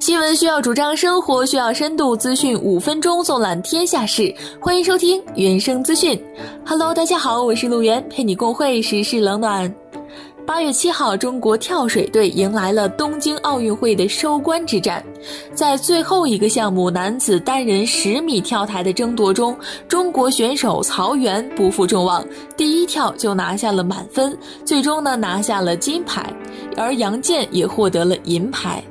新闻需要主张，生活需要深度，资讯五分钟纵览天下事。欢迎收听原声资讯。Hello，大家好，我是陆源，陪你共会时事冷暖。八月七号，中国跳水队迎来了东京奥运会的收官之战。在最后一个项目男子单人十米跳台的争夺中，中国选手曹缘不负众望，第一跳就拿下了满分，最终呢拿下了金牌，而杨健也获得了银牌。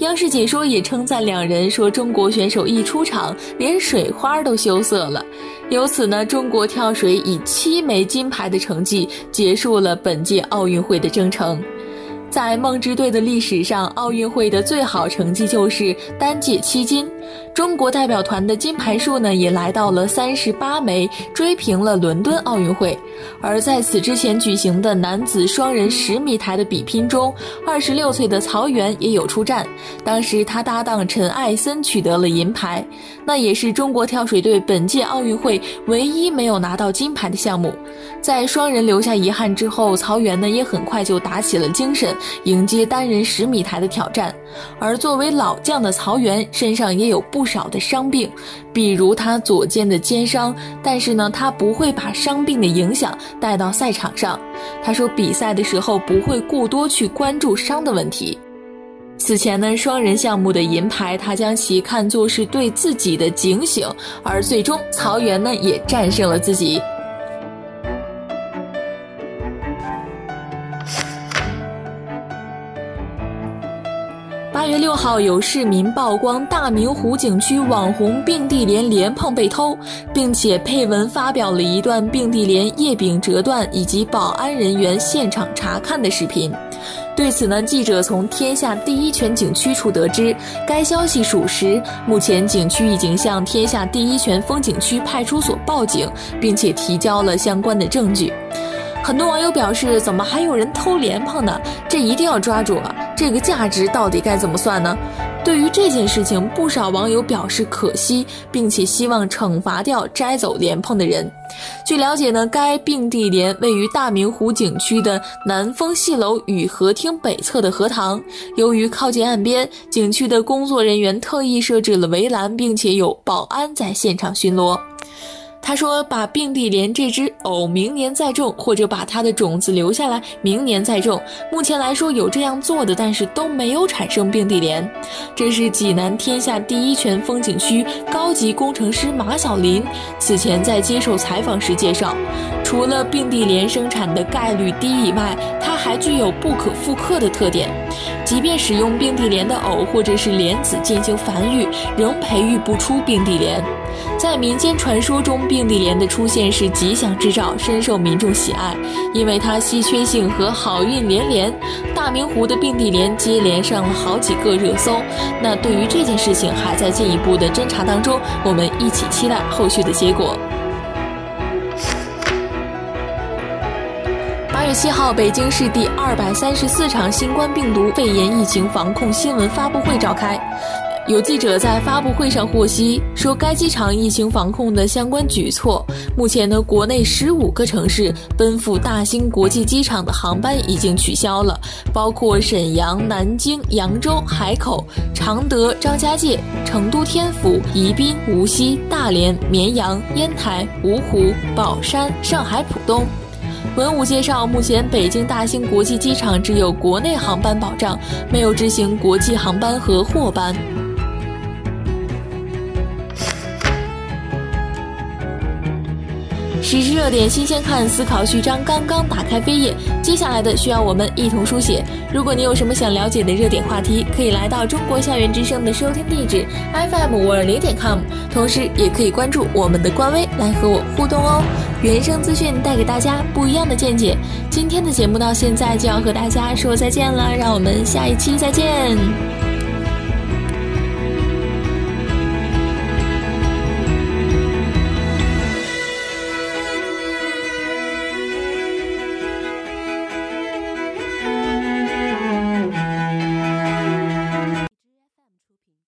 央视解说也称赞两人，说中国选手一出场，连水花都羞涩了。由此呢，中国跳水以七枚金牌的成绩结束了本届奥运会的征程。在梦之队的历史上，奥运会的最好成绩就是单届七金。中国代表团的金牌数呢，也来到了三十八枚，追平了伦敦奥运会。而在此之前举行的男子双人十米台的比拼中，二十六岁的曹缘也有出战，当时他搭档陈艾森取得了银牌，那也是中国跳水队本届奥运会唯一没有拿到金牌的项目。在双人留下遗憾之后，曹缘呢也很快就打起了精神。迎接单人十米台的挑战，而作为老将的曹缘身上也有不少的伤病，比如他左肩的肩伤。但是呢，他不会把伤病的影响带到赛场上。他说，比赛的时候不会过多去关注伤的问题。此前呢，双人项目的银牌，他将其看作是对自己的警醒，而最终曹缘呢也战胜了自己。八月六号，有市民曝光大明湖景区网红并蒂莲莲蓬被偷，并且配文发表了一段并蒂莲叶柄折断以及保安人员现场查看的视频。对此呢，记者从天下第一泉景区处得知，该消息属实。目前，景区已经向天下第一泉风景区派出所报警，并且提交了相关的证据。很多网友表示，怎么还有人偷莲蓬呢？这一定要抓住啊！这个价值到底该怎么算呢？对于这件事情，不少网友表示可惜，并且希望惩罚掉摘走莲蓬的人。据了解呢，该并蒂莲位于大明湖景区的南风戏楼与河厅北侧的荷塘。由于靠近岸边，景区的工作人员特意设置了围栏，并且有保安在现场巡逻。他说：“把并蒂莲这只藕明年再种，或者把它的种子留下来，明年再种。目前来说有这样做的，但是都没有产生并蒂莲。”这是济南天下第一泉风景区高级工程师马小林此前在接受采访时介绍，除了并蒂莲生产的概率低以外，它还具有不可复刻的特点。即便使用并蒂莲的藕或者是莲子进行繁育，仍培育不出并蒂莲。在民间传说中，并蒂莲的出现是吉祥之兆，深受民众喜爱，因为它稀缺性和好运连连。大明湖的并蒂莲接连上了好几个热搜。那对于这件事情还在进一步的侦查当中，我们一起期待后续的结果。月七号，北京市第二百三十四场新冠病毒肺炎疫情防控新闻发布会召开。有记者在发布会上获悉，说该机场疫情防控的相关举措。目前呢，国内十五个城市奔赴大兴国际机场的航班已经取消了，包括沈阳、南京、扬州、海口、常德、张家界、成都天府、宜宾、无锡、大连、绵阳、烟台、芜湖、宝山、上海浦东。文武介绍，目前北京大兴国际机场只有国内航班保障，没有执行国际航班和货班。时事热点新鲜看，思考序章刚刚打开扉页，接下来的需要我们一同书写。如果你有什么想了解的热点话题，可以来到中国校园之声的收听地址 FM 五二零点 com，同时也可以关注我们的官微来和我互动哦。原声资讯带给大家不一样的见解。今天的节目到现在就要和大家说再见了，让我们下一期再见。